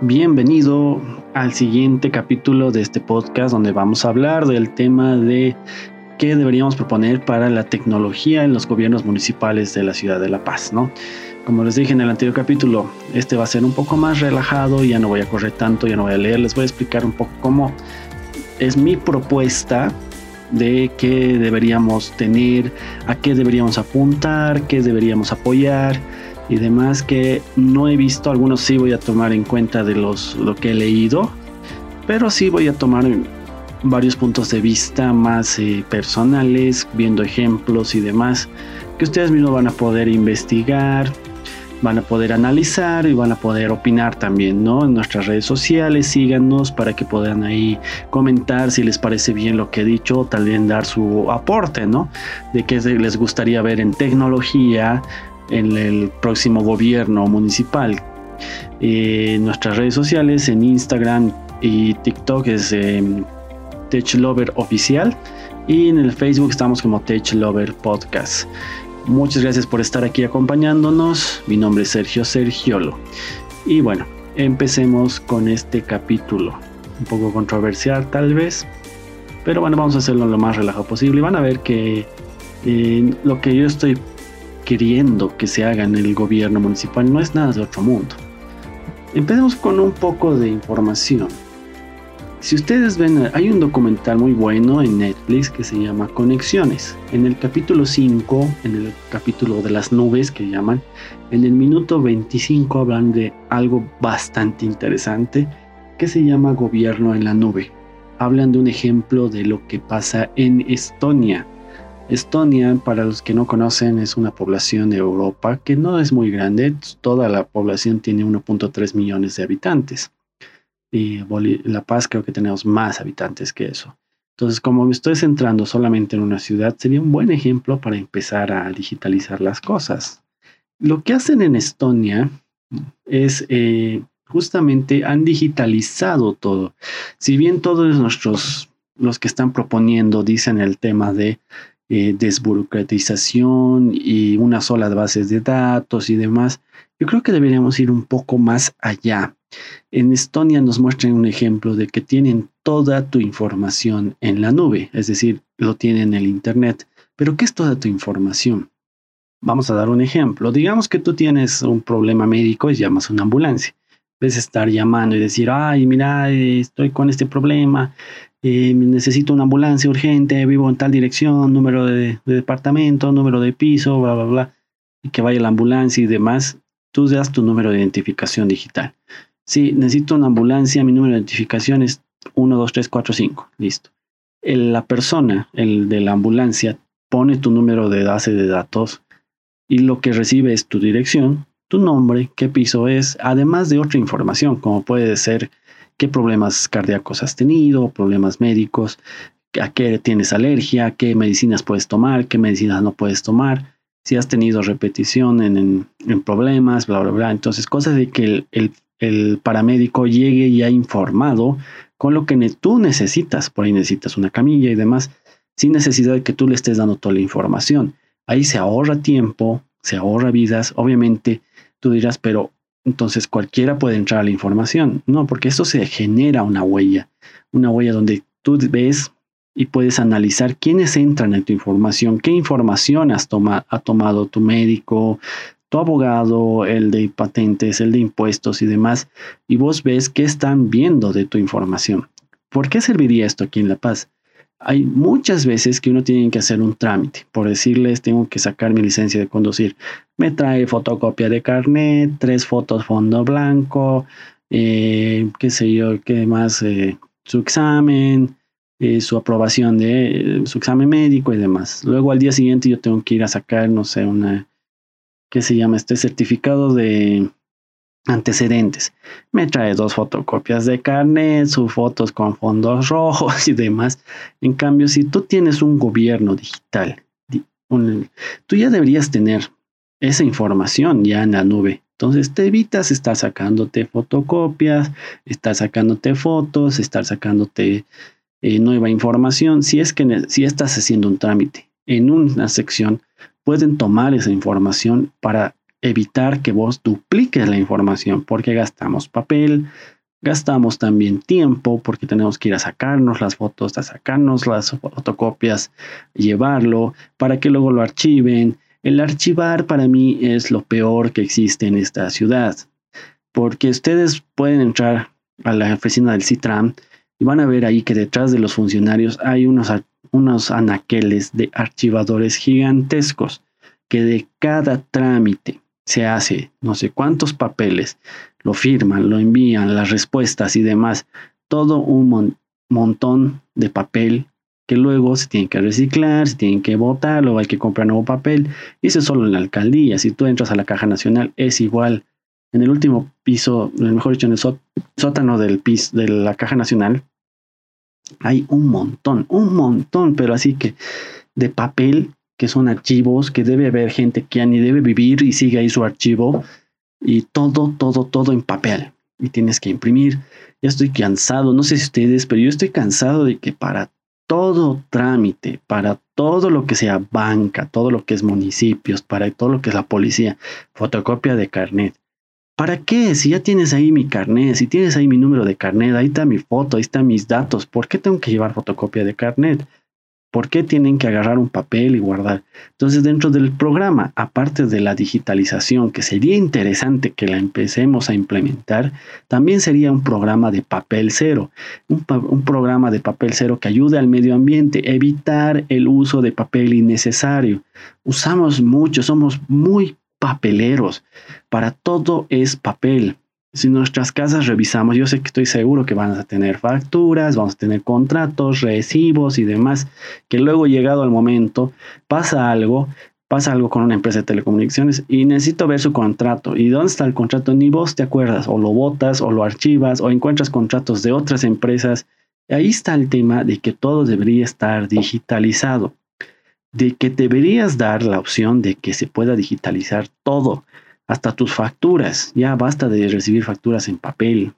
Bienvenido al siguiente capítulo de este podcast donde vamos a hablar del tema de qué deberíamos proponer para la tecnología en los gobiernos municipales de la ciudad de La Paz, ¿no? Como les dije en el anterior capítulo, este va a ser un poco más relajado, ya no voy a correr tanto, ya no voy a leer, les voy a explicar un poco cómo es mi propuesta de qué deberíamos tener, a qué deberíamos apuntar, qué deberíamos apoyar y demás que no he visto, algunos sí voy a tomar en cuenta de los lo que he leído, pero sí voy a tomar varios puntos de vista más eh, personales, viendo ejemplos y demás que ustedes mismos van a poder investigar, van a poder analizar y van a poder opinar también, ¿no? En nuestras redes sociales, síganos para que puedan ahí comentar si les parece bien lo que he dicho, también dar su aporte, ¿no? De qué les gustaría ver en tecnología en el próximo gobierno municipal. Eh, nuestras redes sociales, en Instagram y TikTok es eh, Tech Lover Oficial y en el Facebook estamos como Tech Lover Podcast. Muchas gracias por estar aquí acompañándonos. Mi nombre es Sergio Sergiolo. Y bueno, empecemos con este capítulo. Un poco controversial tal vez. Pero bueno, vamos a hacerlo lo más relajado posible. Y van a ver que eh, lo que yo estoy queriendo que se haga en el gobierno municipal no es nada de otro mundo. Empecemos con un poco de información. Si ustedes ven, hay un documental muy bueno en Netflix que se llama Conexiones. En el capítulo 5, en el capítulo de las nubes que llaman, en el minuto 25 hablan de algo bastante interesante que se llama gobierno en la nube. Hablan de un ejemplo de lo que pasa en Estonia. Estonia, para los que no conocen, es una población de Europa que no es muy grande. Toda la población tiene 1.3 millones de habitantes y La Paz creo que tenemos más habitantes que eso. Entonces, como me estoy centrando solamente en una ciudad, sería un buen ejemplo para empezar a digitalizar las cosas. Lo que hacen en Estonia es eh, justamente han digitalizado todo. Si bien todos nuestros, los que están proponiendo, dicen el tema de eh, desburocratización y una sola base de datos y demás, yo creo que deberíamos ir un poco más allá. En Estonia nos muestran un ejemplo de que tienen toda tu información en la nube, es decir, lo tienen en el Internet. Pero ¿qué es toda tu información? Vamos a dar un ejemplo. Digamos que tú tienes un problema médico y llamas a una ambulancia. Ves estar llamando y decir, ay, mira, estoy con este problema, eh, necesito una ambulancia urgente, vivo en tal dirección, número de, de departamento, número de piso, bla, bla, bla, que vaya la ambulancia y demás. Tú das tu número de identificación digital. Sí, necesito una ambulancia, mi número de identificación es 1, 2, 3, 4, 5. Listo. la persona, el de la ambulancia, pone tu número de base de datos y lo que recibe es tu dirección, tu nombre, qué piso es, además de otra información, como puede ser qué problemas cardíacos has tenido, problemas médicos, a qué tienes alergia, qué medicinas puedes tomar, qué medicinas no puedes tomar, si has tenido repetición en, problemas, bla, bla, bla. Entonces, cosas de que el el paramédico llegue ya informado con lo que tú necesitas. Por ahí necesitas una camilla y demás, sin necesidad de que tú le estés dando toda la información. Ahí se ahorra tiempo, se ahorra vidas. Obviamente tú dirás, pero entonces cualquiera puede entrar a la información. No, porque esto se genera una huella, una huella donde tú ves y puedes analizar quiénes entran en tu información, qué información has ha tomado tu médico, tu abogado, el de patentes, el de impuestos y demás, y vos ves qué están viendo de tu información. ¿Por qué serviría esto aquí en La Paz? Hay muchas veces que uno tiene que hacer un trámite. Por decirles, tengo que sacar mi licencia de conducir. Me trae fotocopia de carnet, tres fotos fondo blanco, eh, qué sé yo, qué más, eh, su examen, eh, su aprobación de su examen médico y demás. Luego al día siguiente yo tengo que ir a sacar, no sé, una ¿qué se llama este certificado de antecedentes. Me trae dos fotocopias de carnet, sus fotos con fondos rojos y demás. En cambio, si tú tienes un gobierno digital, tú ya deberías tener esa información ya en la nube. Entonces te evitas estar sacándote fotocopias, estar sacándote fotos, estar sacándote eh, nueva información. Si es que si estás haciendo un trámite en una sección pueden tomar esa información para evitar que vos dupliques la información, porque gastamos papel, gastamos también tiempo, porque tenemos que ir a sacarnos las fotos, a sacarnos las fotocopias, llevarlo, para que luego lo archiven. El archivar para mí es lo peor que existe en esta ciudad, porque ustedes pueden entrar a la oficina del Citram y van a ver ahí que detrás de los funcionarios hay unos, unos anaqueles de archivadores gigantescos que de cada trámite se hace no sé cuántos papeles, lo firman, lo envían, las respuestas y demás, todo un montón de papel que luego se tiene que reciclar, se tienen que botar, luego hay que comprar nuevo papel. Y eso es solo en la alcaldía. Si tú entras a la caja nacional, es igual. En el último piso, mejor dicho, en el sótano del piso de la caja nacional, hay un montón, un montón, pero así que de papel que son archivos, que debe haber gente que ni debe vivir y sigue ahí su archivo, y todo, todo, todo en papel. Y tienes que imprimir. Ya estoy cansado, no sé si ustedes, pero yo estoy cansado de que para todo trámite, para todo lo que sea banca, todo lo que es municipios, para todo lo que es la policía, fotocopia de carnet. ¿Para qué? Si ya tienes ahí mi carnet, si tienes ahí mi número de carnet, ahí está mi foto, ahí están mis datos, ¿por qué tengo que llevar fotocopia de carnet? ¿Por qué tienen que agarrar un papel y guardar? Entonces, dentro del programa, aparte de la digitalización, que sería interesante que la empecemos a implementar, también sería un programa de papel cero, un, programa de papel cero que ayude al medio ambiente, evitar el uso de papel innecesario. Usamos mucho, somos muy papeleros. Para todo es papel. Si nuestras casas revisamos, yo sé que estoy seguro que van a tener facturas, vamos a tener contratos, recibos y demás, que luego llegado al momento pasa algo, pasa algo con una empresa de telecomunicaciones y necesito ver su contrato. ¿Y dónde está el contrato? Ni vos te acuerdas, o lo botas, o lo archivas, o encuentras contratos de otras empresas. Ahí está el tema de que todo debería estar digitalizado, de que deberías dar la opción de que se pueda digitalizar todo hasta tus facturas. Ya basta de recibir facturas en papel.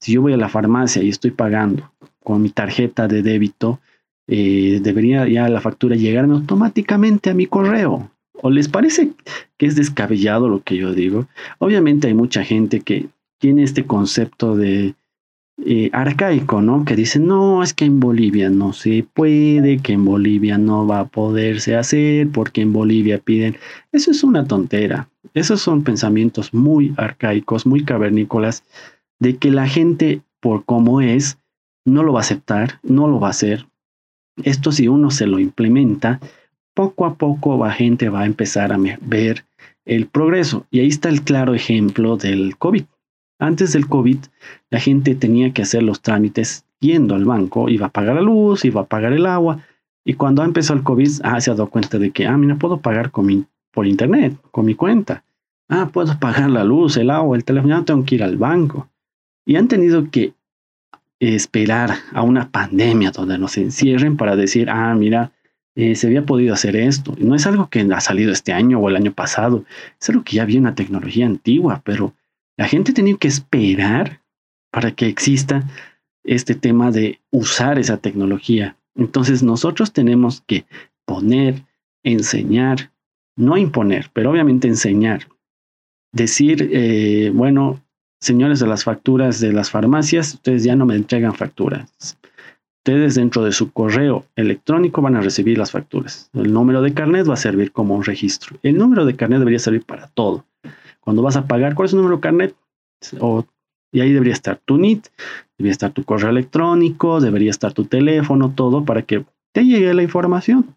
Si yo voy a la farmacia y estoy pagando con mi tarjeta de débito, eh, debería ya la factura llegarme automáticamente a mi correo. ¿O les parece que es descabellado lo que yo digo? Obviamente hay mucha gente que tiene este concepto de eh, arcaico, ¿no? Que dice, no, es que en Bolivia no se puede, que en Bolivia no va a poderse hacer, porque en Bolivia piden. Eso es una tontera. Esos son pensamientos muy arcaicos, muy cavernícolas, de que la gente, por cómo es, no lo va a aceptar, no lo va a hacer. Esto si uno se lo implementa, poco a poco la gente va a empezar a ver el progreso. Y ahí está el claro ejemplo del COVID. Antes del COVID, la gente tenía que hacer los trámites yendo al banco, iba a pagar la luz, iba a pagar el agua, y cuando empezó el COVID, ah, se ha dado cuenta de que, ah, mira, puedo pagar por internet, con mi cuenta. Ah, puedo pagar la luz, el agua, el teléfono, ya no tengo que ir al banco. Y han tenido que esperar a una pandemia donde nos encierren para decir, ah, mira, eh, se había podido hacer esto. No es algo que ha salido este año o el año pasado, es algo que ya había una tecnología antigua, pero la gente tenía que esperar para que exista este tema de usar esa tecnología. Entonces nosotros tenemos que poner, enseñar, no imponer, pero obviamente enseñar. Decir, eh, bueno, señores de las facturas de las farmacias, ustedes ya no me entregan facturas. Ustedes dentro de su correo electrónico van a recibir las facturas. El número de carnet va a servir como un registro. El número de carnet debería servir para todo. Cuando vas a pagar, ¿cuál es tu número de carnet? Y ahí debería estar tu NIT, debería estar tu correo electrónico, debería estar tu teléfono, todo para que te llegue la información.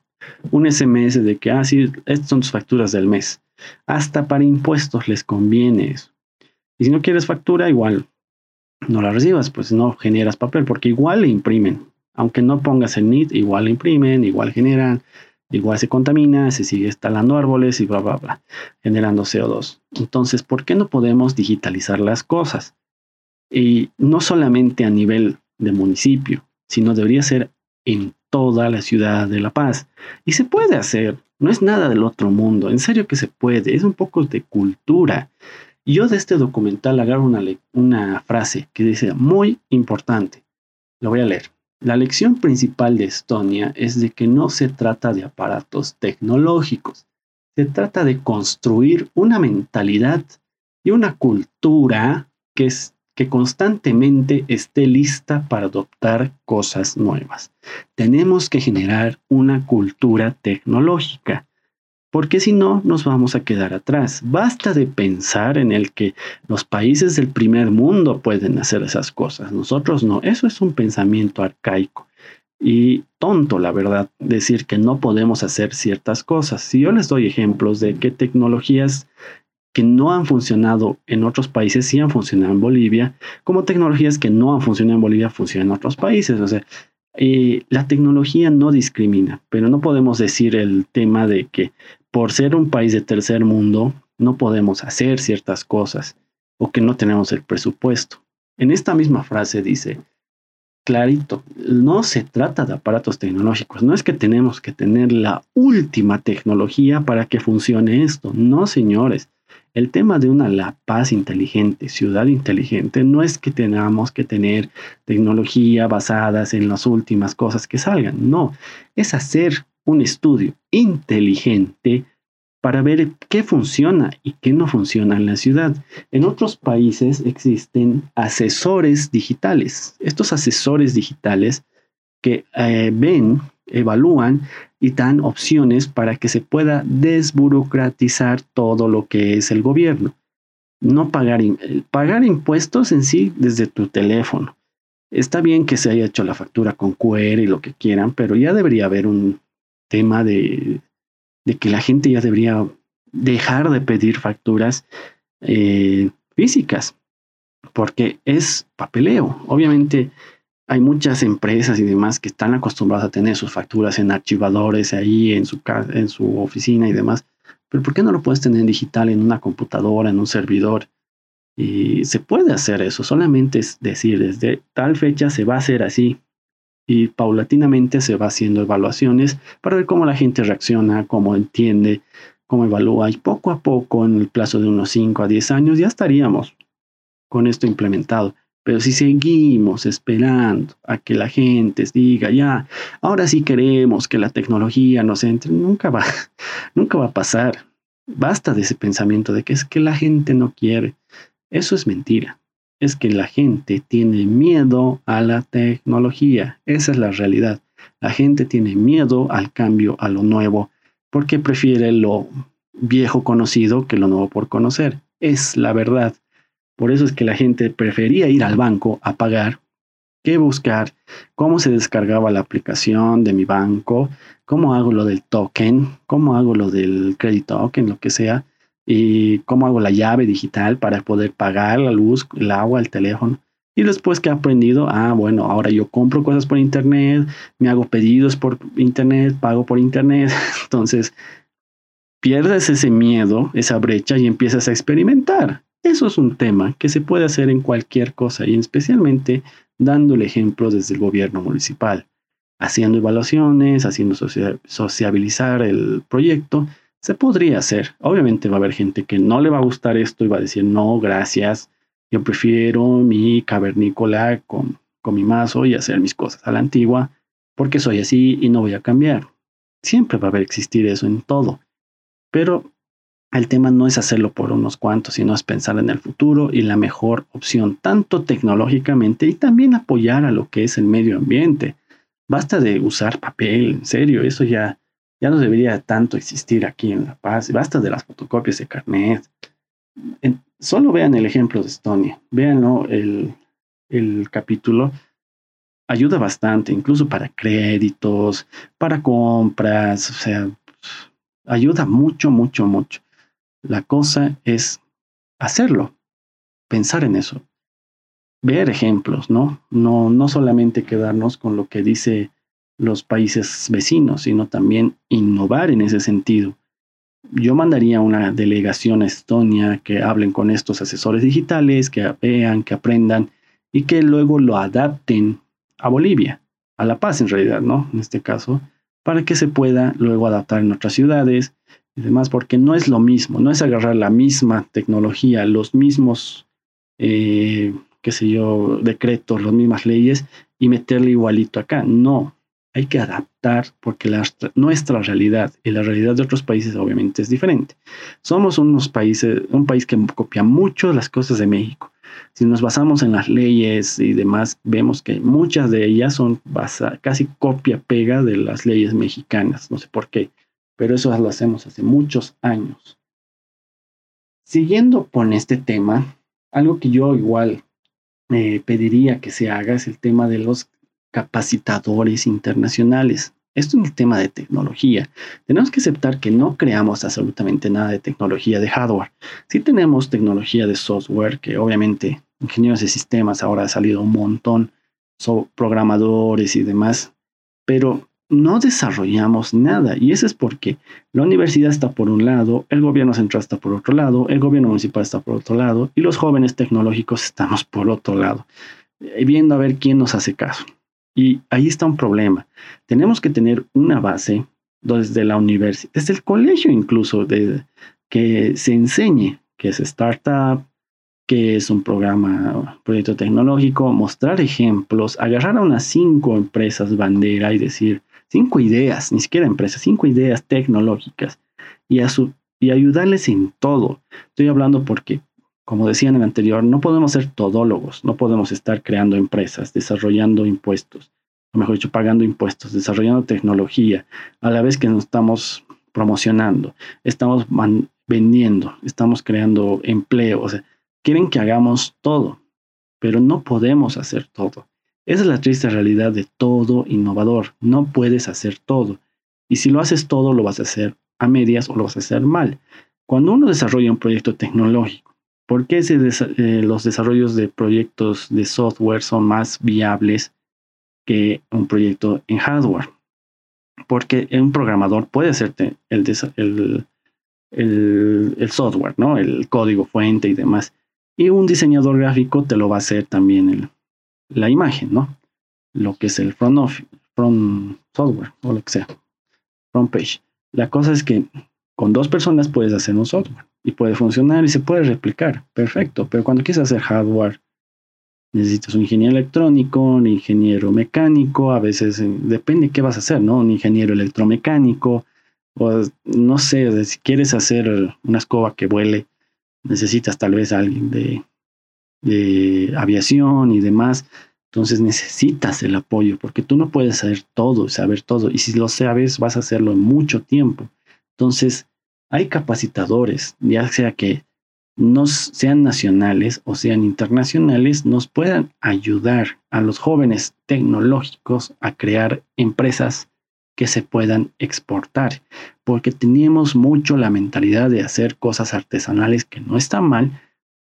Un SMS de que, ah, sí, estas son tus facturas del mes. Hasta para impuestos les conviene eso. Y si no quieres factura, igual no la recibas, pues no generas papel, porque igual le imprimen. Aunque no pongas el NIT, igual le imprimen, igual generan igual se contamina, se sigue instalando árboles y bla, bla, bla, generando CO2. Entonces, ¿por qué no podemos digitalizar las cosas? Y no solamente a nivel de municipio, sino debería ser en toda la ciudad de La Paz. Y se puede hacer, no es nada del otro mundo, en serio que se puede, es un poco de cultura. Yo de este documental agarro una, una frase que dice muy importante, lo voy a leer. La lección principal de Estonia es de que no se trata de aparatos tecnológicos, Se trata de construir una mentalidad y una cultura que, es, que constantemente esté lista para adoptar cosas nuevas. Tenemos que generar una cultura tecnológica porque si no nos vamos a quedar atrás. Basta de pensar en el que los países del primer mundo pueden hacer esas cosas, nosotros no. Eso es un pensamiento arcaico y tonto, la verdad, decir que no podemos hacer ciertas cosas. Si yo les doy ejemplos de qué tecnologías que no han funcionado en otros países sí han funcionado en Bolivia, como tecnologías que no han funcionado en Bolivia funcionan en otros países. O sea, eh, la tecnología no discrimina, pero no podemos decir el tema de que por ser un país de tercer mundo no podemos hacer ciertas cosas o que no tenemos el presupuesto. En esta misma frase dice, clarito, no se trata de aparatos tecnológicos, no es que tenemos que tener la última tecnología para que funcione esto, no señores. El tema de una La Paz inteligente, ciudad inteligente, no es que tengamos que tener tecnología basadas en las últimas cosas que salgan, no, es hacer un estudio inteligente para ver qué funciona y qué no funciona en la ciudad. En otros países existen asesores digitales. Estos asesores digitales que eh, ven, evalúan y dan opciones para que se pueda desburocratizar todo lo que es el gobierno. No pagar, pagar impuestos en sí desde tu teléfono. Está bien que se haya hecho la factura con QR y lo que quieran, pero ya debería haber un tema de de que la gente ya debería dejar de pedir facturas eh, físicas, porque es papeleo. Obviamente hay muchas empresas y demás que están acostumbradas a tener sus facturas en archivadores ahí en su, en su oficina y demás. Pero ¿por qué no lo puedes tener digital en una computadora, en un servidor? Y se puede hacer eso, solamente es decir, desde tal fecha se va a hacer así y paulatinamente se va haciendo evaluaciones para ver cómo la gente reacciona, cómo entiende, cómo evalúa y poco a poco en el plazo de unos 5 a 10 años ya estaríamos con esto implementado. Pero si seguimos esperando a que la gente diga, ya, ahora sí queremos que la tecnología nos entre, nunca va, nunca va a pasar. Basta de ese pensamiento de que es que la gente no quiere. Eso es mentira es que la gente tiene miedo a la tecnología. Esa es la realidad. La gente tiene miedo al cambio, a lo nuevo, porque prefiere lo viejo conocido que lo nuevo por conocer. Es la verdad. Por eso es que la gente prefería ir al banco a pagar que buscar cómo se descargaba la aplicación de mi banco, cómo hago lo del token, cómo hago lo del crédito token, lo que sea, y cómo hago la llave digital para poder pagar la luz, el agua, el teléfono. Y después que he aprendido, ah, bueno, ahora yo compro cosas por internet, me hago pedidos por internet, pago por internet. Entonces, pierdes ese miedo, esa brecha y empiezas a experimentar. Eso es un tema que se puede hacer en cualquier cosa y especialmente dando el ejemplo desde el gobierno municipal, haciendo evaluaciones, haciendo sociabilizar el proyecto se podría hacer. Obviamente va a haber gente que no le va a gustar esto y va a decir, no, gracias, yo prefiero mi cavernícola con, con mi mazo y hacer mis cosas a la antigua, porque soy así y no voy a cambiar. Siempre va a haber existir eso en todo. Pero el tema no es hacerlo por unos cuantos, sino es pensar en el futuro y la mejor opción, tanto tecnológicamente y también apoyar a lo que es el medio ambiente. Basta de usar papel, en serio, eso ya ya no debería tanto existir aquí en La Paz. Basta de las fotocopias de carnet. solo vean el ejemplo de Estonia. Vean el, el capítulo. Ayuda bastante, incluso para créditos, para compras. O sea, ayuda mucho, mucho, mucho. La cosa es hacerlo, pensar en eso, ver ejemplos, ¿no? No, no solamente quedarnos con lo que dice los países vecinos, sino también innovar en ese sentido. Yo mandaría una delegación a Estonia que hablen con estos asesores digitales, que vean, que aprendan y que luego lo adapten a Bolivia, a La Paz en realidad, ¿no? En este caso, para que se pueda luego adaptar en otras ciudades y demás, porque no es lo mismo, no es agarrar la misma tecnología, los mismos, eh, qué sé yo, decretos, las mismas leyes y meterle igualito acá. No, hay que adaptar porque nuestra realidad y la realidad de otros países obviamente es diferente. Somos unos países, un país que copia mucho las cosas de México. Si nos basamos en las leyes y demás, vemos que muchas de ellas son casi copia-pega de las leyes mexicanas. No sé por qué, pero eso lo hacemos hace muchos años. Siguiendo con este tema, algo que yo igual eh, pediría que se haga es el tema de los capacitadores internacionales. Esto es el tema de tecnología. Tenemos que aceptar que no creamos absolutamente nada de tecnología de hardware. Sí tenemos tecnología de software, que obviamente ingenieros de sistemas ahora ha salido un montón, son programadores y demás, pero no desarrollamos nada. Y eso es porque la universidad está por un lado, el gobierno central está por otro lado, el gobierno municipal está por otro lado y los jóvenes tecnológicos estamos por otro lado, eh, viendo a ver quién nos hace caso. Y ahí está un problema. Tenemos que tener una base desde la universidad, desde el colegio incluso, de, que se enseñe qué es startup, qué es un programa, proyecto tecnológico, mostrar ejemplos, agarrar a unas cinco empresas bandera y decir, cinco ideas, ni siquiera empresas, cinco ideas tecnológicas y, a su, y ayudarles en todo. Estoy hablando porque, como decía en el anterior, no podemos ser todólogos, no podemos estar creando empresas, desarrollando impuestos, o mejor dicho, pagando impuestos, desarrollando tecnología, a la vez que nos estamos promocionando, estamos vendiendo, estamos creando empleo. O sea, quieren que hagamos todo, pero no podemos hacer todo. Esa es la triste realidad de todo innovador. No puedes hacer todo. Y si lo haces todo, lo vas a hacer a medias o lo vas a hacer mal. Cuando uno desarrolla un proyecto tecnológico, ¿por qué eh, los desarrollos de proyectos de software son más viables que un proyecto en hardware? Porque un programador puede hacerte el, el software, ¿no? El código fuente y demás. Y un diseñador gráfico te lo va a hacer también el, la imagen, ¿no? Lo que es el front, office, front software o lo que sea, front page. La cosa es que con dos personas puedes hacer un software y puede funcionar y se puede replicar, perfecto, pero cuando quieres hacer hardware, necesitas un ingeniero electrónico, un ingeniero mecánico, a veces eh, depende qué vas a hacer, ¿no? Un ingeniero electromecánico, o no sé, si quieres hacer una escoba que vuele, necesitas tal vez alguien de aviación y demás. Entonces necesitas el apoyo porque tú no puedes saber todo, saber todo. Y si lo sabes, vas a hacerlo en mucho tiempo. Entonces, hay capacitadores, ya sea que nos sean nacionales o sean internacionales, nos puedan ayudar a los jóvenes tecnológicos a crear empresas que se puedan exportar, porque tenemos mucho la mentalidad de hacer cosas artesanales que no está mal,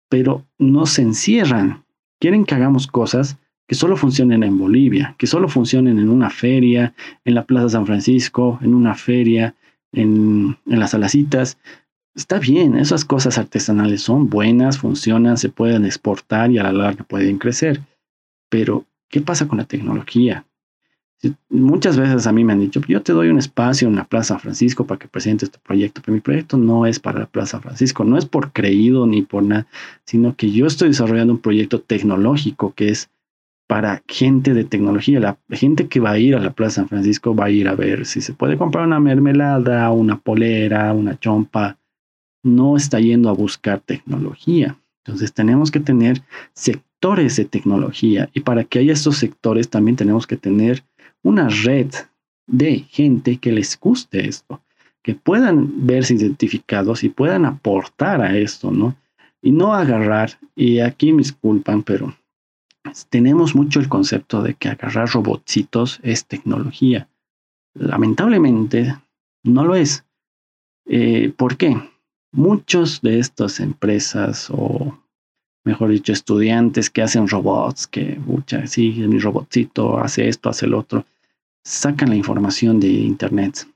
pero no se encierran. Quieren que hagamos cosas que solo funcionen en Bolivia, que solo funcionen en una feria, en la Plaza San Francisco, en una feria, en, en las alacitas. Está bien, esas cosas artesanales son buenas, funcionan, se pueden exportar y a la larga pueden crecer. Pero, ¿qué pasa con la tecnología? Muchas veces a mí me han dicho, yo te doy un espacio en la Plaza Francisco para que presentes tu proyecto, pero mi proyecto no es para la Plaza Francisco, no es por creído ni por nada, sino que yo estoy desarrollando un proyecto tecnológico que es para gente de tecnología. La gente que va a ir a la Plaza San Francisco va a ir a ver si se puede comprar una mermelada, una polera, una chompa. No está yendo a buscar tecnología. Entonces tenemos que tener sectores de tecnología y para que haya estos sectores también tenemos que tener una red de gente que les guste esto, que puedan verse identificados y puedan aportar a esto, ¿no? Y no agarrar, y aquí me disculpan, pero tenemos mucho el concepto de que agarrar robotcitos es tecnología. Lamentablemente, no lo es. Eh, ¿Por qué? Muchos de estas empresas o mejor dicho, estudiantes que hacen robots, que, mucha, sí, mi robotcito hace esto, hace el otro, sacan la información de Internet.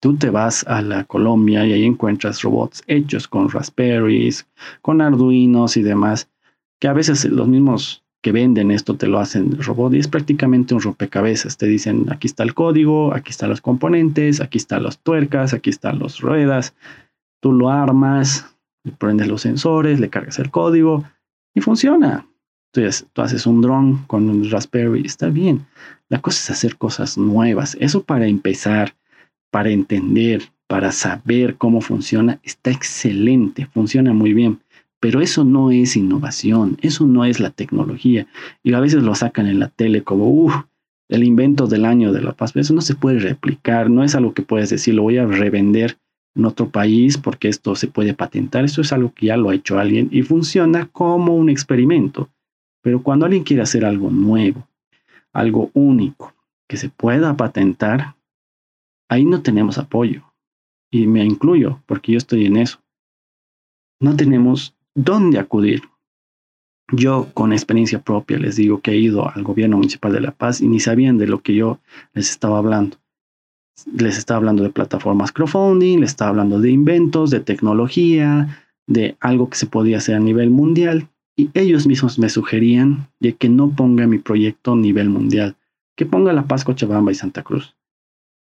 Tú te vas a la Colombia y ahí encuentras robots hechos con Raspberries, con Arduinos y demás, que a veces los mismos que venden esto te lo hacen robot y es prácticamente un rompecabezas. Te dicen, aquí está el código, aquí están los componentes, aquí están las tuercas, aquí están las ruedas. Tú lo armas, prendes los sensores, le cargas el código y funciona. tú, tú haces un dron con un Raspberry, está bien. La cosa es hacer cosas nuevas. Eso para empezar, para entender, para saber cómo funciona, está excelente, funciona muy bien. Pero eso no es innovación, eso no es la tecnología. Y a veces lo sacan en la tele como, uff, el invento del año de la paz. Pero eso no se puede replicar, no es algo que puedes decir, lo voy a revender en otro país porque esto se puede patentar. Esto es algo que ya lo ha hecho alguien y funciona como un experimento. Pero cuando alguien quiere hacer algo nuevo, algo único, que se pueda patentar, ahí no tenemos apoyo. Y me incluyo porque yo estoy en eso. No tenemos dónde acudir. Yo con experiencia propia les digo que he ido al gobierno municipal de La Paz y ni sabían de lo que yo les estaba hablando les estaba hablando de plataformas crowdfunding, les estaba hablando de inventos, de tecnología, de algo que se podía hacer a nivel mundial. Y ellos mismos me sugerían de que no ponga mi proyecto a nivel mundial, que ponga La Paz, Cochabamba y Santa Cruz.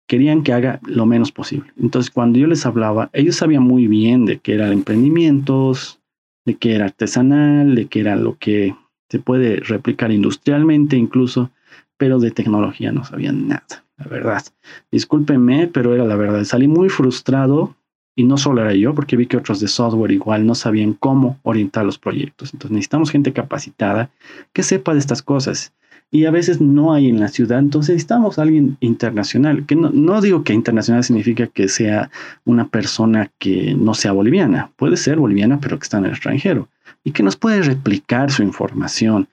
Querían que haga lo menos posible. Entonces, cuando yo les hablaba, ellos sabían muy bien de que eran emprendimientos, de que era artesanal, de que era lo que se puede replicar industrialmente incluso, pero de tecnología no sabían nada la verdad. Discúlpenme, pero era la verdad. Salí muy frustrado y no solo era yo, porque vi que otros de software igual no sabían cómo orientar los proyectos. Entonces necesitamos gente capacitada que sepa de estas cosas. Y a veces no hay en la ciudad, entonces necesitamos alguien internacional. Que no, no digo que internacional significa que sea una persona que no sea boliviana. Puede ser boliviana, pero que está en el extranjero. Y que nos puede replicar su información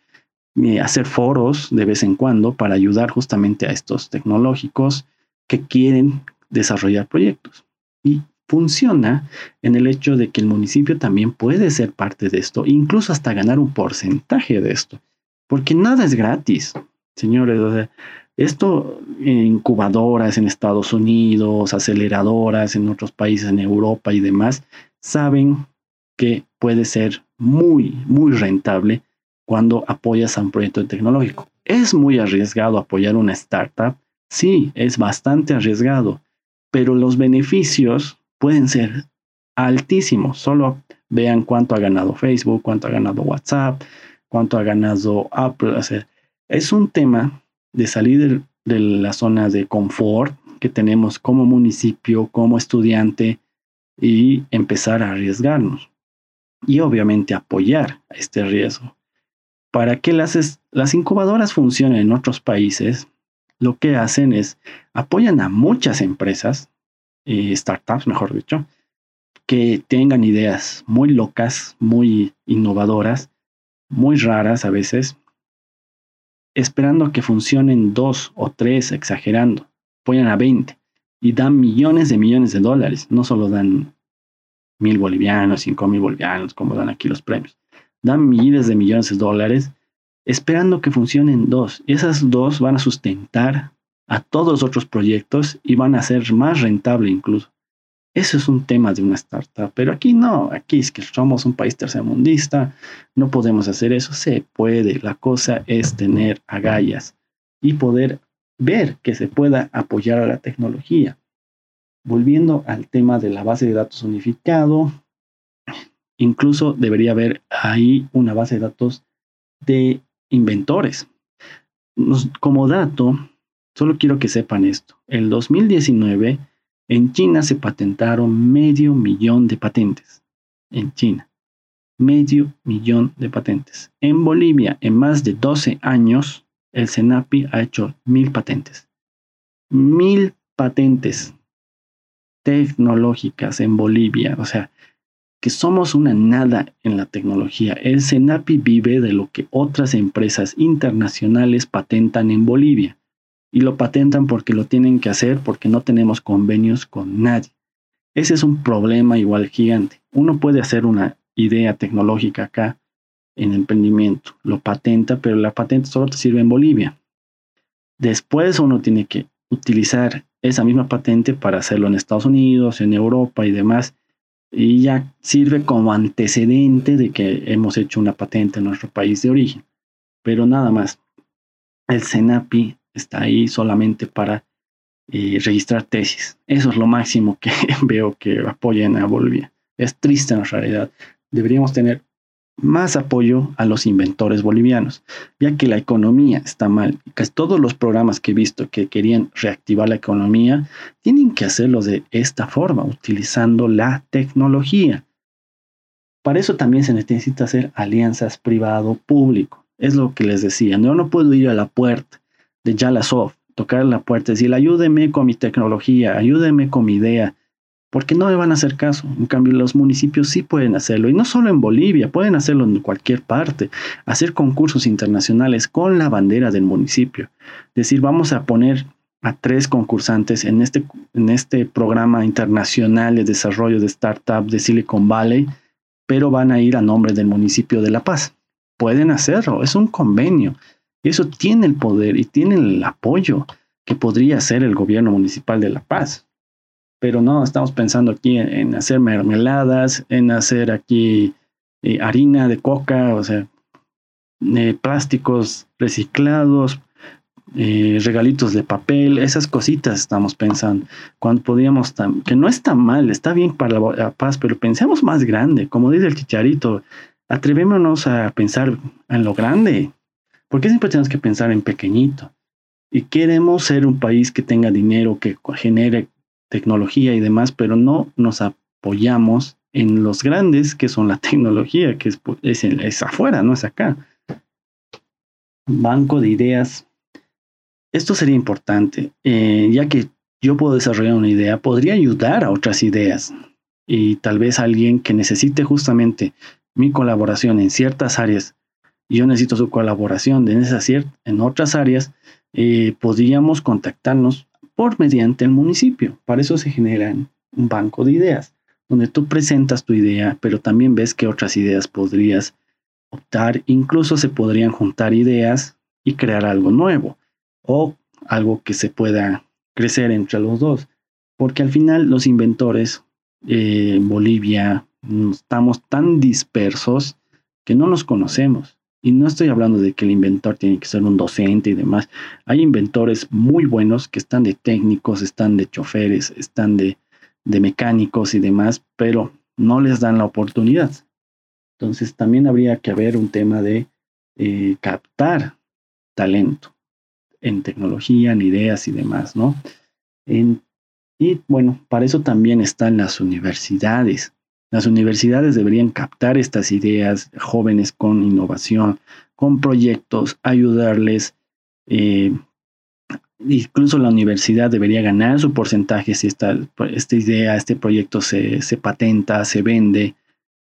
hacer foros de vez en cuando para ayudar justamente a estos tecnológicos que quieren desarrollar proyectos. Y funciona en el hecho de que el municipio también puede ser parte de esto, incluso hasta ganar un porcentaje de esto, porque nada es gratis, señores. esto, incubadoras en Estados Unidos, aceleradoras en otros países en Europa y demás, saben que puede ser muy, muy rentable cuando apoyas a un proyecto tecnológico. ¿Es muy arriesgado apoyar una startup? Sí, es bastante arriesgado, pero los beneficios pueden ser altísimos. Solo vean cuánto ha ganado Facebook, cuánto ha ganado WhatsApp, cuánto ha ganado Apple. es un tema de salir de la zona de confort que tenemos como municipio, como estudiante y empezar a arriesgarnos. Y obviamente apoyar este riesgo. Para que las, incubadoras funcionen en otros países, lo que hacen es apoyan a muchas empresas, y startups mejor dicho, que tengan ideas muy locas, muy innovadoras, muy raras a veces, esperando que funcionen dos o tres, exagerando. Apoyan a 20 y dan millones de millones de dólares. No solo dan mil bolivianos, cinco mil bolivianos, como dan aquí los premios dan miles de millones de dólares esperando que funcionen dos. Y esas dos van a sustentar a todos los otros proyectos y van a ser más rentable incluso. Eso es un tema de una startup, pero aquí no, aquí es que somos un país tercermundista, no podemos hacer eso, se puede, la cosa es tener agallas y poder ver que se pueda apoyar a la tecnología. Volviendo al tema de la base de datos unificado, Incluso debería haber ahí una base de datos de inventores. como dato, solo quiero que sepan esto. En 2019, en China se patentaron medio millón de patentes. En China. Medio millón de patentes. En Bolivia, en más de 12 años, el CENAPI ha hecho mil patentes. Mil patentes tecnológicas en Bolivia. O sea, que somos una nada en la tecnología. El CENAPI vive de lo que otras empresas internacionales patentan en Bolivia. Y lo patentan porque lo tienen que hacer porque no tenemos convenios con nadie. Ese es un problema igual gigante. Uno puede hacer una idea tecnológica acá en emprendimiento, lo patenta, pero la patente solo te sirve en Bolivia. Después uno tiene que utilizar esa misma patente para hacerlo en Estados Unidos, en Europa y demás y ya sirve como antecedente de que hemos hecho una patente en nuestro país de origen. Pero nada más, el CENAPI está ahí solamente para eh, registrar tesis. Eso es lo máximo que veo que apoyen a Bolivia. Es triste en realidad. Deberíamos tener más apoyo a los inventores bolivianos, ya que la economía está mal. Casi todos los programas que he visto que querían reactivar la economía tienen que hacerlo de esta forma, utilizando la tecnología. Para eso también se necesita hacer alianzas privado-público. Es lo que les decía. Yo no puedo ir a la puerta de Yalasoft, tocar la puerta decir, ayúdeme con mi tecnología, ayúdeme con mi idea porque no me van a hacer caso. En cambio, los municipios sí pueden hacerlo, y no solo en Bolivia, pueden hacerlo en cualquier parte, hacer concursos internacionales con la bandera del municipio. Decir, vamos a poner a tres concursantes en este, en este programa internacional de desarrollo de startup de Silicon Valley, pero van a ir a nombre del municipio de La Paz. Pueden hacerlo, es un convenio. Eso tiene el poder y tiene el apoyo que podría hacer el gobierno municipal de La Paz pero no, estamos pensando aquí en, hacer mermeladas, en hacer aquí eh, harina de coca, o sea, eh, plásticos reciclados, eh, regalitos de papel, esas cositas estamos pensando. Cuando podíamos, que no está mal, está bien para la, paz, pero pensemos más grande, como dice el chicharito, atrevémonos a pensar en lo grande. Porque siempre tenemos que pensar en pequeñito? Y queremos ser un país que tenga dinero, que genere tecnología y demás, pero no nos apoyamos en los grandes, que son la tecnología, que es, es, afuera, no es acá. Banco de ideas. Esto sería importante, eh, ya que yo puedo desarrollar una idea, podría ayudar a otras ideas y tal vez alguien que necesite justamente mi colaboración en ciertas áreas, y yo necesito su colaboración en, esas, en otras áreas, eh, podríamos contactarnos por mediante el municipio. Para eso se genera un banco de ideas, donde tú presentas tu idea, pero también ves que otras ideas podrías optar, incluso se podrían juntar ideas y crear algo nuevo o algo que se pueda crecer entre los dos. Porque al final los inventores eh, en Bolivia estamos tan dispersos que no nos conocemos. Y no estoy hablando de que el inventor tiene que ser un docente y demás. Hay inventores muy buenos que están de técnicos, están de choferes, están de, mecánicos y demás, pero no les dan la oportunidad. Entonces también habría que haber un tema de eh, captar talento en tecnología, en ideas y demás, ¿no? y bueno, para eso también están las universidades. Las universidades deberían captar estas ideas jóvenes con innovación, con proyectos, ayudarles. Eh, incluso la universidad debería ganar su porcentaje si esta, esta idea, este proyecto se, se patenta, se vende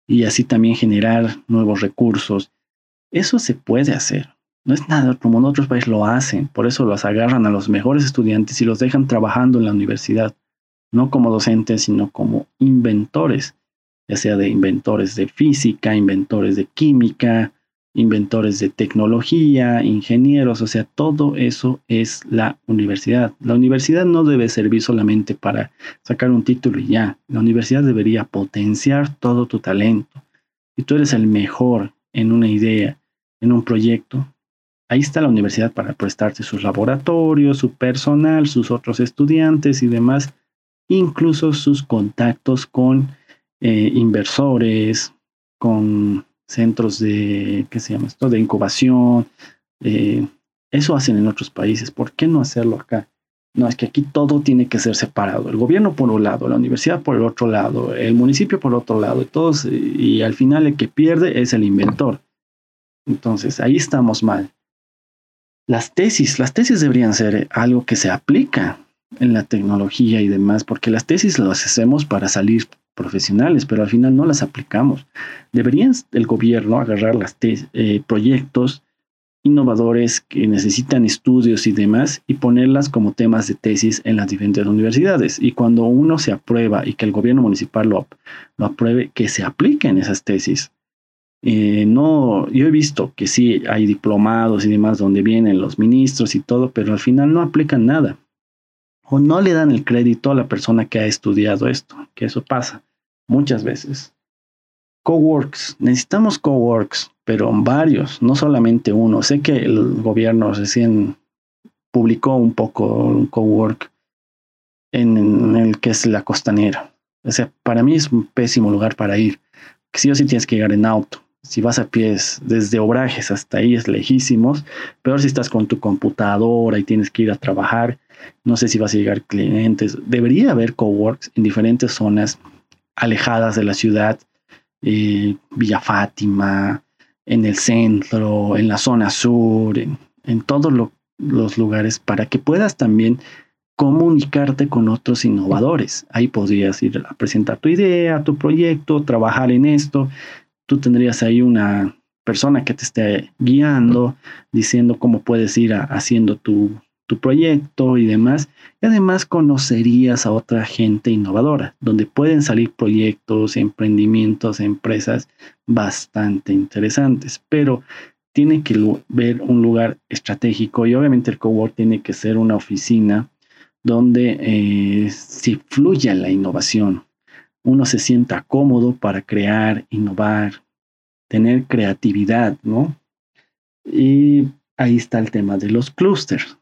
y así también generar nuevos recursos. Eso se puede hacer. No es nada como en otros países lo hacen. Por eso los agarran a los mejores estudiantes y los dejan trabajando en la universidad, no como docentes, sino como inventores ya sea de inventores de física, inventores de química, inventores de tecnología, ingenieros, o sea, todo eso es la universidad. La universidad no debe servir solamente para sacar un título y ya. La universidad debería potenciar todo tu talento. Si tú eres el mejor en una idea, en un proyecto, ahí está la universidad para prestarte sus laboratorios, su personal, sus otros estudiantes y demás, incluso sus contactos con eh, inversores, con centros de, ¿qué se llama esto? De incubación. Eh, eso hacen en otros países. ¿Por qué no hacerlo acá? No, es que aquí todo tiene que ser separado. El gobierno por un lado, la universidad por el otro lado, el municipio por otro lado, y, todos, y al final el que pierde es el inventor. Entonces, ahí estamos mal. Las tesis, las tesis deberían ser algo que se aplica en la tecnología y demás, porque las tesis las hacemos para salir profesionales, pero al final no las aplicamos. Deberían el gobierno agarrar los eh, proyectos innovadores que necesitan estudios y demás y ponerlas como temas de tesis en las diferentes universidades. Y cuando uno se aprueba y que el gobierno municipal lo, lo apruebe, que se apliquen esas tesis. Eh, no, yo he visto que sí hay diplomados y demás donde vienen los ministros y todo, pero al final no aplican nada o no le dan el crédito a la persona que ha estudiado esto, que eso pasa muchas veces. Coworks, necesitamos coworks, pero varios, no solamente uno. Sé que el gobierno recién publicó un poco un cowork en, el que es la costanera. O sea, para mí es un pésimo lugar para ir. Sí o sí tienes que llegar en auto. Si vas a pies desde Obrajes hasta ahí es lejísimos. Peor si estás con tu computadora y tienes que ir a trabajar. No sé si vas a llegar clientes. Debería haber coworks en diferentes zonas alejadas de la ciudad. Eh, Villa Fátima, en el centro, en la zona sur, en, todos los lugares para que puedas también comunicarte con otros innovadores. Ahí podrías ir a presentar tu idea, tu proyecto, trabajar en esto. Tú tendrías ahí una persona que te esté guiando, diciendo cómo puedes ir haciendo tu, proyecto y demás. Y además conocerías a otra gente innovadora, donde pueden salir proyectos, emprendimientos, empresas bastante interesantes. Pero tiene que ver un lugar estratégico y obviamente el cowork tiene que ser una oficina donde eh, fluya la innovación, uno se sienta cómodo para crear, innovar, tener creatividad, ¿no? Y ahí está el tema de los clústeres.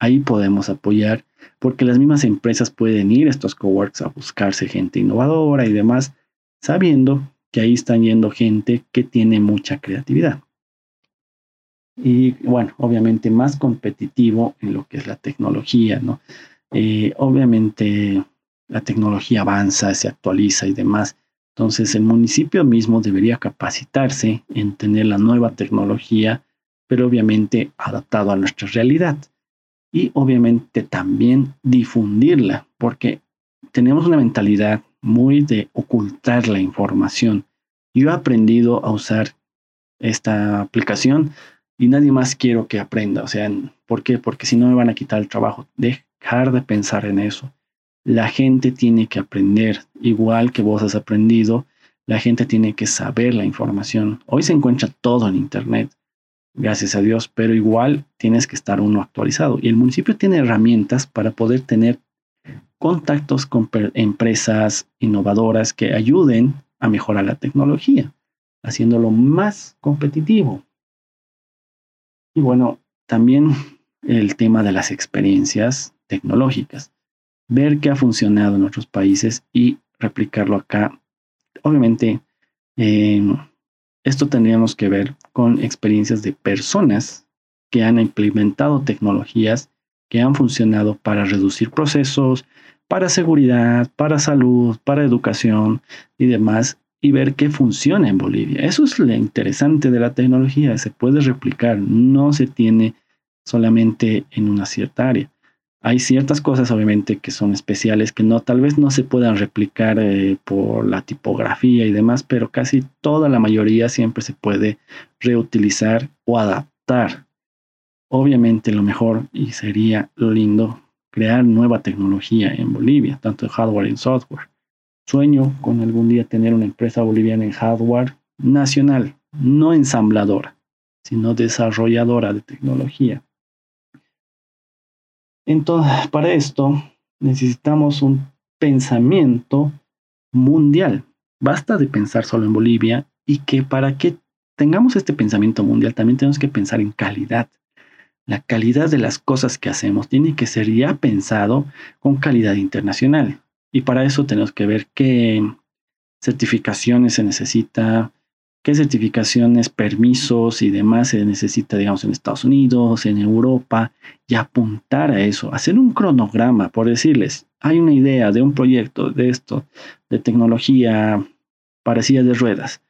Ahí podemos apoyar porque las mismas empresas pueden ir a estos coworks a buscarse gente innovadora y demás, sabiendo que ahí están yendo gente que tiene mucha creatividad. Y bueno, obviamente más competitivo en lo que es la tecnología, ¿no? Eh, obviamente la tecnología avanza, se actualiza y demás. Entonces el municipio mismo debería capacitarse en tener la nueva tecnología, pero obviamente adaptado a nuestra realidad. Y obviamente también difundirla, porque tenemos una mentalidad muy de ocultar la información. Yo he aprendido a usar esta aplicación y nadie más quiero que aprenda. O sea, ¿por qué? Porque si no me van a quitar el trabajo. Dejar de pensar en eso. La gente tiene que aprender, igual que vos has aprendido, la gente tiene que saber la información. Hoy se encuentra todo en Internet, gracias a Dios, pero igual tienes que estar uno actualizado. Y el municipio tiene herramientas para poder tener contactos con empresas innovadoras que ayuden a mejorar la tecnología, haciéndolo más competitivo. Y bueno, también el tema de las experiencias tecnológicas. Ver qué ha funcionado en otros países y replicarlo acá. Obviamente, em, esto tendríamos que ver con experiencias de personas que han implementado tecnologías que han funcionado para reducir procesos, para seguridad, para salud, para educación y demás, y ver qué funciona en Bolivia. Eso es lo interesante de la tecnología, se puede replicar, no se tiene solamente en una cierta área. Hay ciertas cosas obviamente que son especiales que no tal vez no se puedan replicar eh, por la tipografía y demás, pero casi toda la mayoría siempre se puede reutilizar o adaptar. Obviamente lo mejor y sería lindo crear nueva tecnología en Bolivia, tanto en hardware y en software. Sueño con algún día tener una empresa boliviana en hardware nacional, no ensambladora, sino desarrolladora de tecnología. Entonces, para esto necesitamos un pensamiento mundial. Basta de pensar solo en Bolivia y que para que tengamos este pensamiento mundial también tenemos que pensar en calidad. La calidad de las cosas que hacemos tiene que ser ya pensado con calidad internacional. Y para eso tenemos que ver qué certificaciones se necesita, qué certificaciones, permisos y demás se necesita, digamos, en Estados Unidos, en Europa, y apuntar a eso, hacer un cronograma, por decirles, hay una idea de un proyecto de esto, de tecnología parecida de ruedas.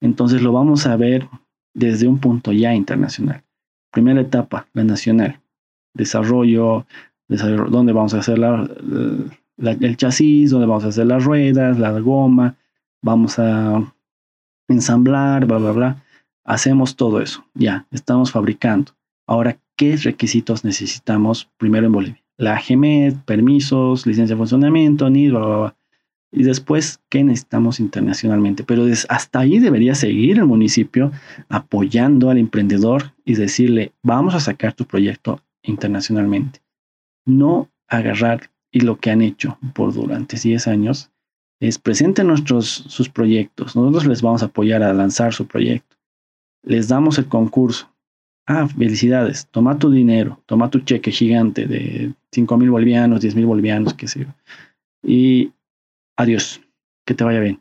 Entonces lo vamos a ver desde un punto ya internacional. Primera etapa, la nacional. Desarrollo, dónde vamos a hacer la, el chasis, dónde vamos a hacer las ruedas, la goma, vamos a ensamblar, bla, bla, bla. Hacemos todo eso, ya, estamos fabricando. Ahora, ¿qué requisitos necesitamos primero en Bolivia? La GMED, permisos, licencia de funcionamiento, NID, bla, bla, bla. Y después, ¿qué necesitamos internacionalmente? Pero hasta ahí debería seguir el municipio apoyando al emprendedor y decirle, vamos a sacar tu proyecto internacionalmente. No agarrar y lo que han hecho por durante 10 años es presenten nuestros sus proyectos. Nosotros les vamos a apoyar a lanzar su proyecto. Les damos el concurso. Ah, felicidades. Toma tu dinero, toma tu cheque gigante de 5 mil bolivianos, 10 mil bolivianos, qué sé yo. Y adiós. Que te vaya bien.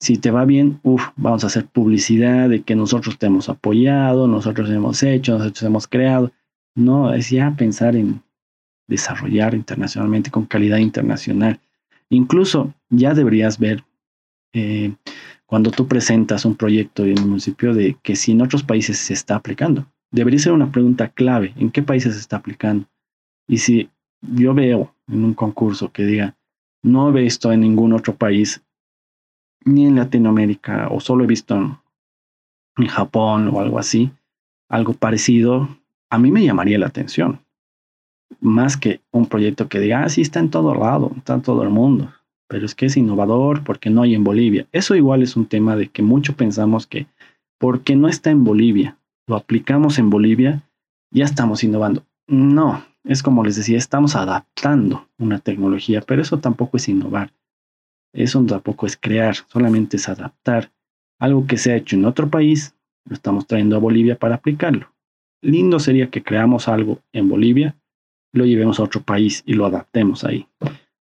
si te va bien, uff, vamos a hacer publicidad de que nosotros te hemos apoyado, nosotros hemos hecho, nosotros hemos creado. No, es ya pensar en desarrollar internacionalmente con calidad internacional. Incluso ya deberías ver eh, cuando tú presentas un proyecto en un municipio de que si en otros países se está aplicando. Debería ser una pregunta clave, ¿en qué países se está aplicando? Y si yo veo en un concurso que diga, no he visto en ningún otro país, ni en Latinoamérica, o solo he visto en, Japón o algo así, algo parecido, a mí me llamaría la atención. Más que un proyecto que diga, ah, sí, está en todo lado, está en todo el mundo, pero es que es innovador porque no hay en Bolivia. Eso igual es un tema de que mucho pensamos que porque no está en Bolivia, lo aplicamos en Bolivia, ya estamos innovando. No, es como les decía, estamos adaptando una tecnología, pero eso tampoco es innovar. Eso tampoco es crear, solamente es adaptar algo que se ha hecho en otro país, lo estamos trayendo a Bolivia para aplicarlo. Lindo sería que creamos algo en Bolivia, lo llevemos a otro país y lo adaptemos ahí.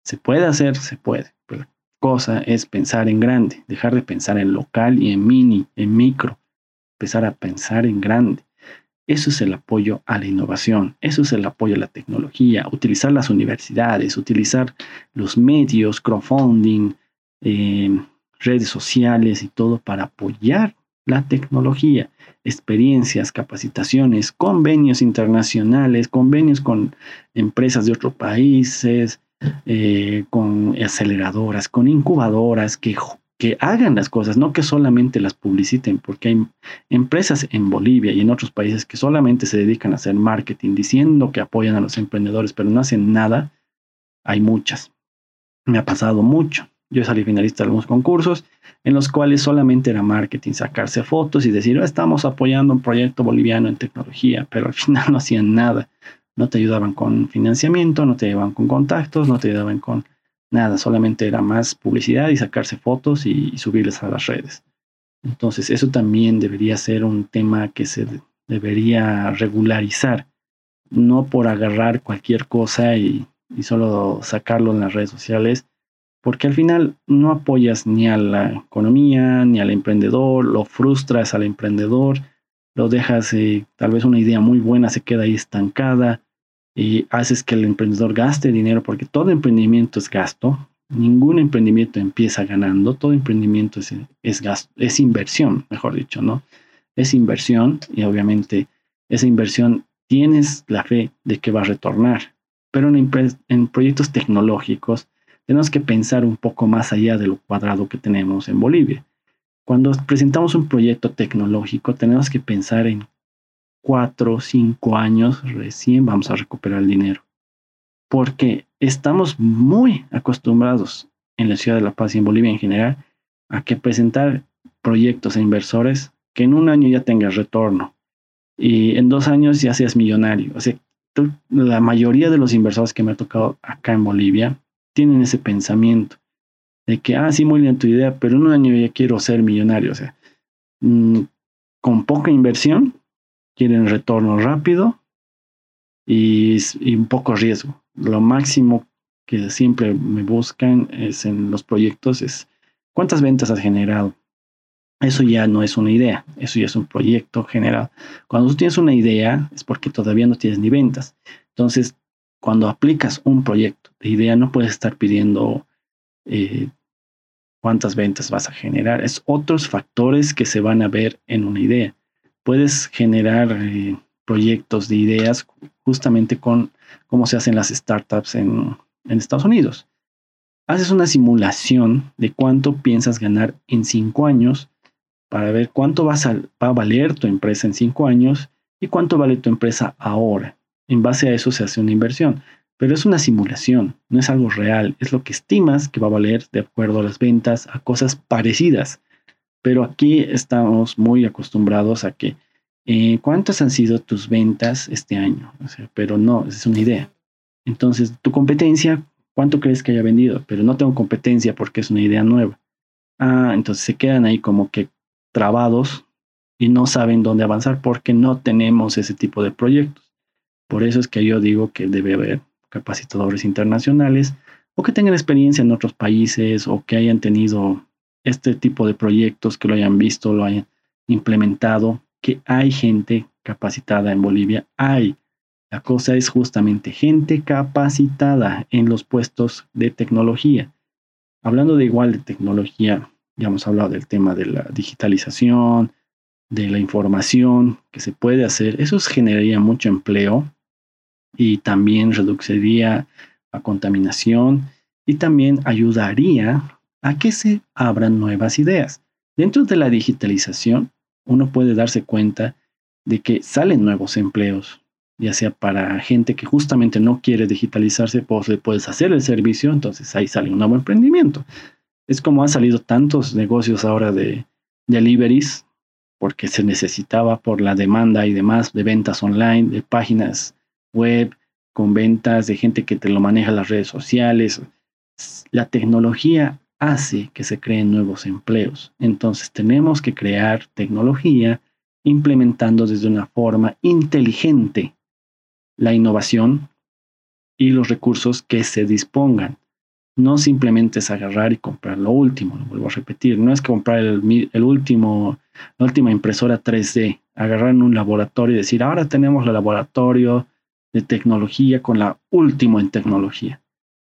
Se puede hacer, se puede, pero la cosa es pensar en grande, dejar de pensar en local y en mini, en micro, empezar a pensar en grande. Eso es el apoyo a la innovación, eso es el apoyo a la tecnología, utilizar las universidades, utilizar los medios, crowdfunding, eh, redes sociales y todo para apoyar la tecnología, experiencias, capacitaciones, convenios internacionales, convenios con empresas de otros países, eh, con aceleradoras, con incubadoras que que hagan las cosas, no que solamente las publiciten, porque hay empresas en Bolivia y en otros países que solamente se dedican a hacer marketing diciendo que apoyan a los emprendedores, pero no hacen nada. Hay muchas. Me ha pasado mucho. Yo salí finalista de algunos concursos en los cuales solamente era marketing, sacarse fotos y decir, oh, estamos apoyando un proyecto boliviano en tecnología, pero al final no hacían nada. No te ayudaban con financiamiento, no te ayudaban con contactos, no te ayudaban con Nada, solamente era más publicidad y sacarse fotos y, subirles a las redes. Entonces, eso también debería ser un tema que se debería regularizar, no por agarrar cualquier cosa y, y solo sacarlo en las redes sociales, porque al final no apoyas ni a la economía, ni al emprendedor, lo frustras al emprendedor, lo dejas, eh, tal vez una idea muy buena se queda ahí estancada, y haces que el emprendedor gaste dinero, porque todo emprendimiento es gasto, ningún emprendimiento empieza ganando, todo emprendimiento es, es, gasto, es inversión, mejor dicho, ¿no? Es inversión y obviamente esa inversión tienes la fe de que va a retornar, pero en, en proyectos tecnológicos tenemos que pensar un poco más allá de lo cuadrado que tenemos en Bolivia. Cuando presentamos un proyecto tecnológico tenemos que pensar en cuatro o cinco años recién vamos a recuperar el dinero. Porque estamos muy acostumbrados en la ciudad de La Paz y en Bolivia en general a que presentar proyectos a inversores que en un año ya tengas retorno y en dos años ya seas millonario. O sea, la mayoría de los inversores que me ha tocado acá en Bolivia tienen ese pensamiento de que, ah, sí, muy bien tu idea, pero en un año ya quiero ser millonario. O sea, mm, con poca inversión quieren retorno rápido y, un poco riesgo. Lo máximo que siempre me buscan es en los proyectos es cuántas ventas has generado. Eso ya no es una idea, eso ya es un proyecto generado. Cuando tú tienes una idea es porque todavía no tienes ni ventas. Entonces, cuando aplicas un proyecto de idea, no puedes estar pidiendo eh, cuántas ventas vas a generar. Es otros factores que se van a ver en una idea puedes generar eh, proyectos de ideas justamente con cómo se hacen las startups en, Estados Unidos. Haces una simulación de cuánto piensas ganar en cinco años para ver cuánto va a valer tu empresa en cinco años y cuánto vale tu empresa ahora. En base a eso se hace una inversión. Pero es una simulación, no es algo real, es lo que estimas que va a valer de acuerdo a las ventas, a cosas parecidas. Pero aquí estamos muy acostumbrados a que, eh, ¿cuántas han sido tus ventas este año? pero no, es una idea. Entonces, tu competencia, ¿cuánto crees que haya vendido? Pero no tengo competencia porque es una idea nueva. Ah, entonces se quedan ahí como que trabados y no saben dónde avanzar porque no tenemos ese tipo de proyectos. Por eso es que yo digo que debe haber capacitadores internacionales o que tengan experiencia en otros países o que hayan tenido este tipo de proyectos que lo hayan visto, lo hayan implementado, que hay gente capacitada en Bolivia, hay. La cosa es justamente gente capacitada en los puestos de tecnología. Hablando de igual de tecnología, ya hemos hablado del tema de la digitalización, de la información que se puede hacer. Eso generaría mucho empleo y también reduciría la contaminación y también ayudaría a que se abran nuevas ideas. Dentro de la digitalización, uno puede darse cuenta de que salen nuevos empleos, ya sea para gente que justamente no quiere digitalizarse, pues le puedes hacer el servicio, entonces ahí sale un nuevo emprendimiento. Es como han salido tantos negocios ahora de deliveries, porque se necesitaba por la demanda y demás de ventas online, de páginas web, con ventas, de gente que te lo maneja las redes sociales. La tecnología hace que se creen nuevos empleos. Entonces tenemos que crear tecnología implementando desde una forma inteligente la innovación y los recursos que se dispongan. No simplemente es agarrar y comprar lo último, lo vuelvo a repetir, no es comprar el, el último, la última impresora 3D, agarrar en un laboratorio y decir, ahora tenemos el laboratorio de tecnología con la última en tecnología.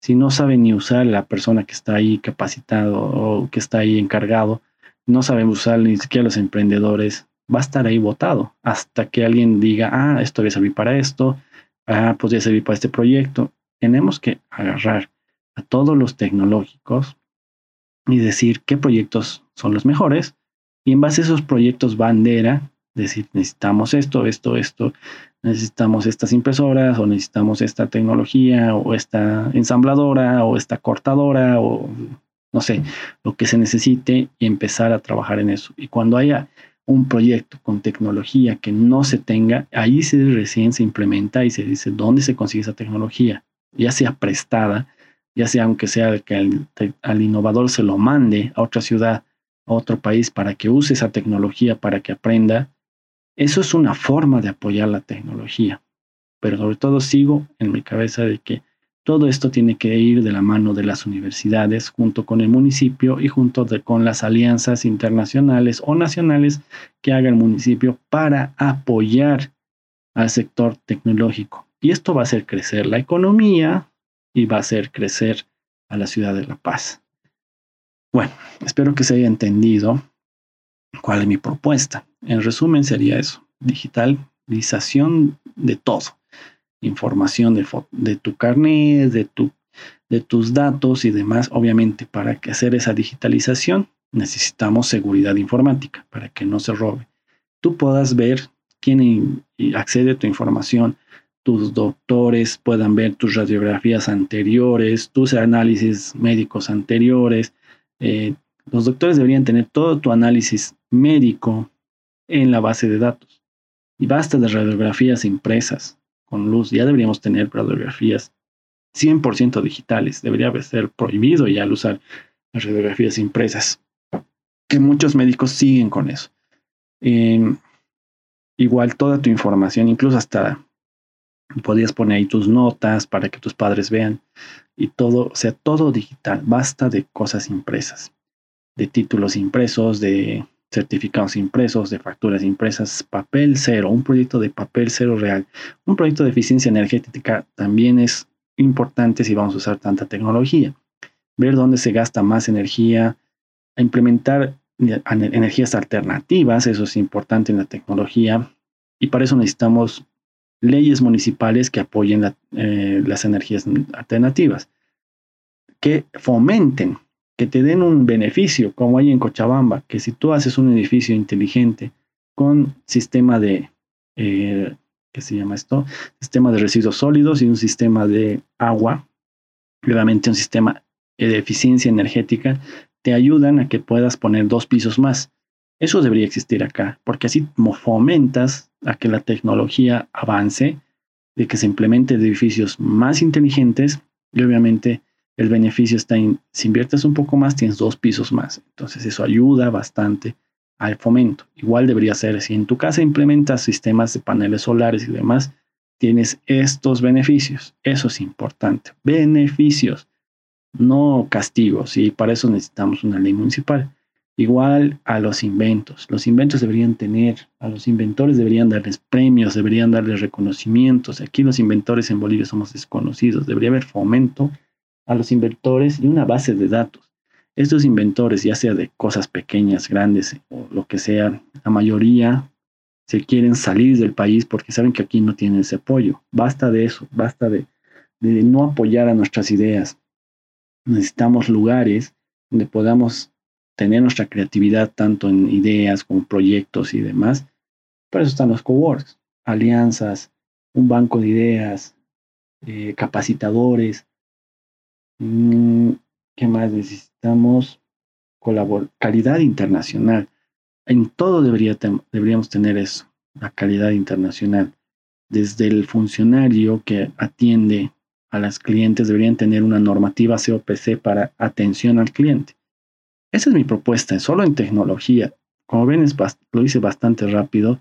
Si no sabe ni usar la persona que está ahí capacitado o que está ahí encargado, no sabe usar ni siquiera los emprendedores, va a estar ahí votado hasta que alguien diga, ah, esto debe servir para esto, ah, podría servir para este proyecto. Tenemos que agarrar a todos los tecnológicos y decir qué proyectos son los mejores y en base a esos proyectos bandera, decir, necesitamos esto, esto, esto, necesitamos estas impresoras o necesitamos esta tecnología o esta ensambladora o esta cortadora o no sé, lo que se necesite y empezar a trabajar en eso. Y cuando haya un proyecto con tecnología que no se tenga, ahí se recién se implementa y se dice dónde se consigue esa tecnología, ya sea prestada, ya sea aunque sea que al innovador se lo mande a otra ciudad, a otro país para que use esa tecnología, para que aprenda, eso es una forma de apoyar la tecnología, pero sobre todo sigo en mi cabeza de que todo esto tiene que ir de la mano de las universidades junto con el municipio y junto con las alianzas internacionales o nacionales que haga el municipio para apoyar al sector tecnológico. Y esto va a hacer crecer la economía y va a hacer crecer a la ciudad de La Paz. Bueno, espero que se haya entendido cuál es mi propuesta. En resumen sería eso, digitalización de todo. Información de, tu carnet, de, tu, de tus datos y demás. Obviamente, para hacer esa digitalización necesitamos seguridad informática para que no se robe. Tú puedas ver quién accede a tu información, tus doctores puedan ver tus radiografías anteriores, tus análisis médicos anteriores. Eh, los doctores deberían tener todo tu análisis médico en la base de datos. Y basta de radiografías impresas con luz. Ya deberíamos tener radiografías 100% digitales. Debería ser prohibido ya el usar las radiografías impresas. Que muchos médicos siguen con eso. Em, igual toda tu información, incluso hasta podías poner ahí tus notas para que tus padres vean y todo, sea, todo digital. Basta de cosas impresas, de títulos impresos, de certificados impresos, de facturas impresas, papel cero, un proyecto de papel cero real. Un proyecto de eficiencia energética también es importante si vamos a usar tanta tecnología. Ver dónde se gasta más energía, implementar energías alternativas, eso es importante en la tecnología, y para eso necesitamos leyes municipales que apoyen eh, las energías alternativas, que fomenten que te den un beneficio, como hay en Cochabamba, que si tú haces un edificio inteligente con sistema de, eh, ¿qué se llama esto? Sistema de residuos sólidos y un sistema de agua, obviamente un sistema de eficiencia energética, te ayudan a que puedas poner dos pisos más. Eso debería existir acá, porque así fomentas a que la tecnología avance, de que se implementen edificios más inteligentes y obviamente el beneficio está en, si inviertes un poco más, tienes dos pisos más. Entonces eso ayuda bastante al fomento. Igual debería ser, si en tu casa implementas sistemas de paneles solares y demás, tienes estos beneficios. Eso es importante. Beneficios, no castigos. Y para eso necesitamos una ley municipal. Igual a los inventos. Los inventos deberían tener, a los inventores deberían darles premios, deberían darles reconocimientos. Aquí los inventores en Bolivia somos desconocidos. Debería haber fomento a los inventores y una base de datos. Estos inventores, ya sea de cosas pequeñas, grandes o lo que sea, la mayoría se quieren salir del país porque saben que aquí no tienen ese apoyo. Basta de eso, basta de, no apoyar a nuestras ideas. Necesitamos lugares donde podamos tener nuestra creatividad tanto en ideas como proyectos y demás. Por eso están los coworks, alianzas, un banco de ideas, eh, capacitadores. Mm, ¿Qué más necesitamos? calidad internacional. En todo debería deberíamos tener eso, la calidad internacional. Desde el funcionario que atiende a las clientes deberían tener una normativa COPC para atención al cliente. Esa es mi propuesta, solo en tecnología. Como ven, lo hice bastante rápido.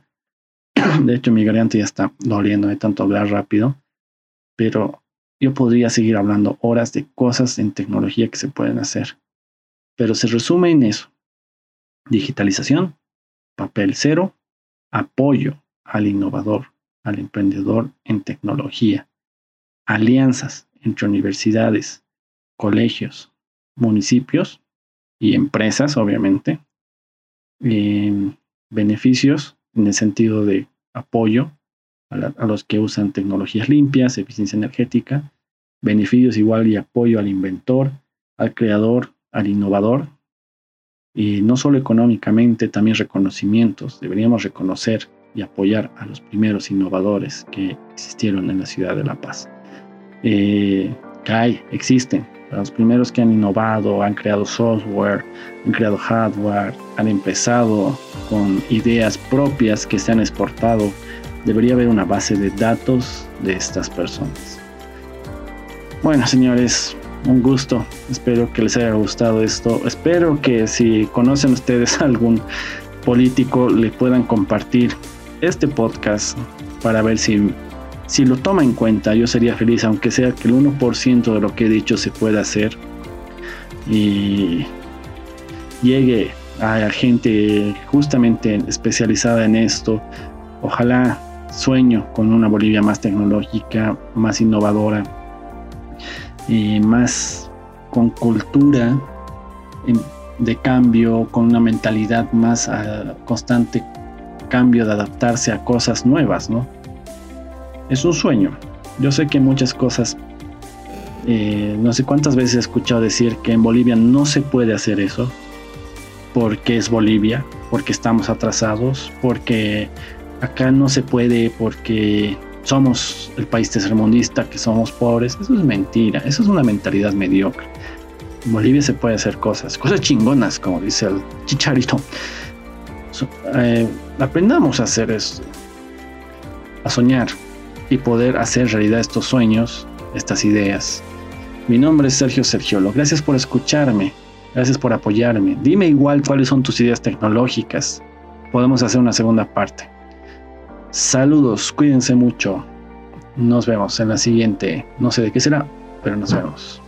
De hecho, mi garganta ya está doliendo de tanto hablar rápido. Pero yo podría seguir hablando horas de cosas en tecnología que se pueden hacer. Pero se resume en eso. Digitalización, papel cero, apoyo al innovador, al emprendedor en tecnología, alianzas entre universidades, colegios, municipios y empresas, obviamente. Eh, beneficios en el sentido de apoyo a, los que usan tecnologías limpias, eficiencia energética. Beneficios igual y apoyo al inventor, al creador, al innovador. Y no solo económicamente, también reconocimientos. Deberíamos reconocer y apoyar a los primeros innovadores que existieron en la ciudad de La Paz. Eh, hay, existen, los primeros que han innovado, han creado software, han creado hardware, han empezado con ideas propias que se han exportado. Debería haber una base de datos de estas personas. Bueno, señores, un gusto. Espero que les haya gustado esto. Espero que si conocen ustedes algún político, le puedan compartir este podcast para ver si si lo toma en cuenta, yo sería feliz, aunque sea que el 1% de lo que he dicho se pueda hacer y llegue a gente justamente especializada en esto. Ojalá sueño con una Bolivia más tecnológica, más innovadora y más con cultura de cambio, con una mentalidad más ah, constante cambio de adaptarse a cosas nuevas, ¿no? es un sueño. Yo sé que muchas cosas, eh, no sé cuántas veces he escuchado decir que en Bolivia no se puede hacer eso, porque es Bolivia, porque estamos atrasados, porque acá no se puede, porque somos el país tercermundista, que somos pobres. Eso es mentira, eso es una mentalidad mediocre. En Bolivia se puede hacer cosas, cosas chingonas, como dice el chicharito. Eh, aprendamos a hacer eso, a soñar, y poder hacer realidad estos sueños, estas ideas. Mi nombre es Sergio Sergiolo. Gracias por escucharme. Gracias por apoyarme. Dime igual cuáles son tus ideas tecnológicas. Podemos hacer una segunda parte. Saludos, cuídense mucho. Nos vemos en la siguiente. No sé de qué será, pero nos vemos.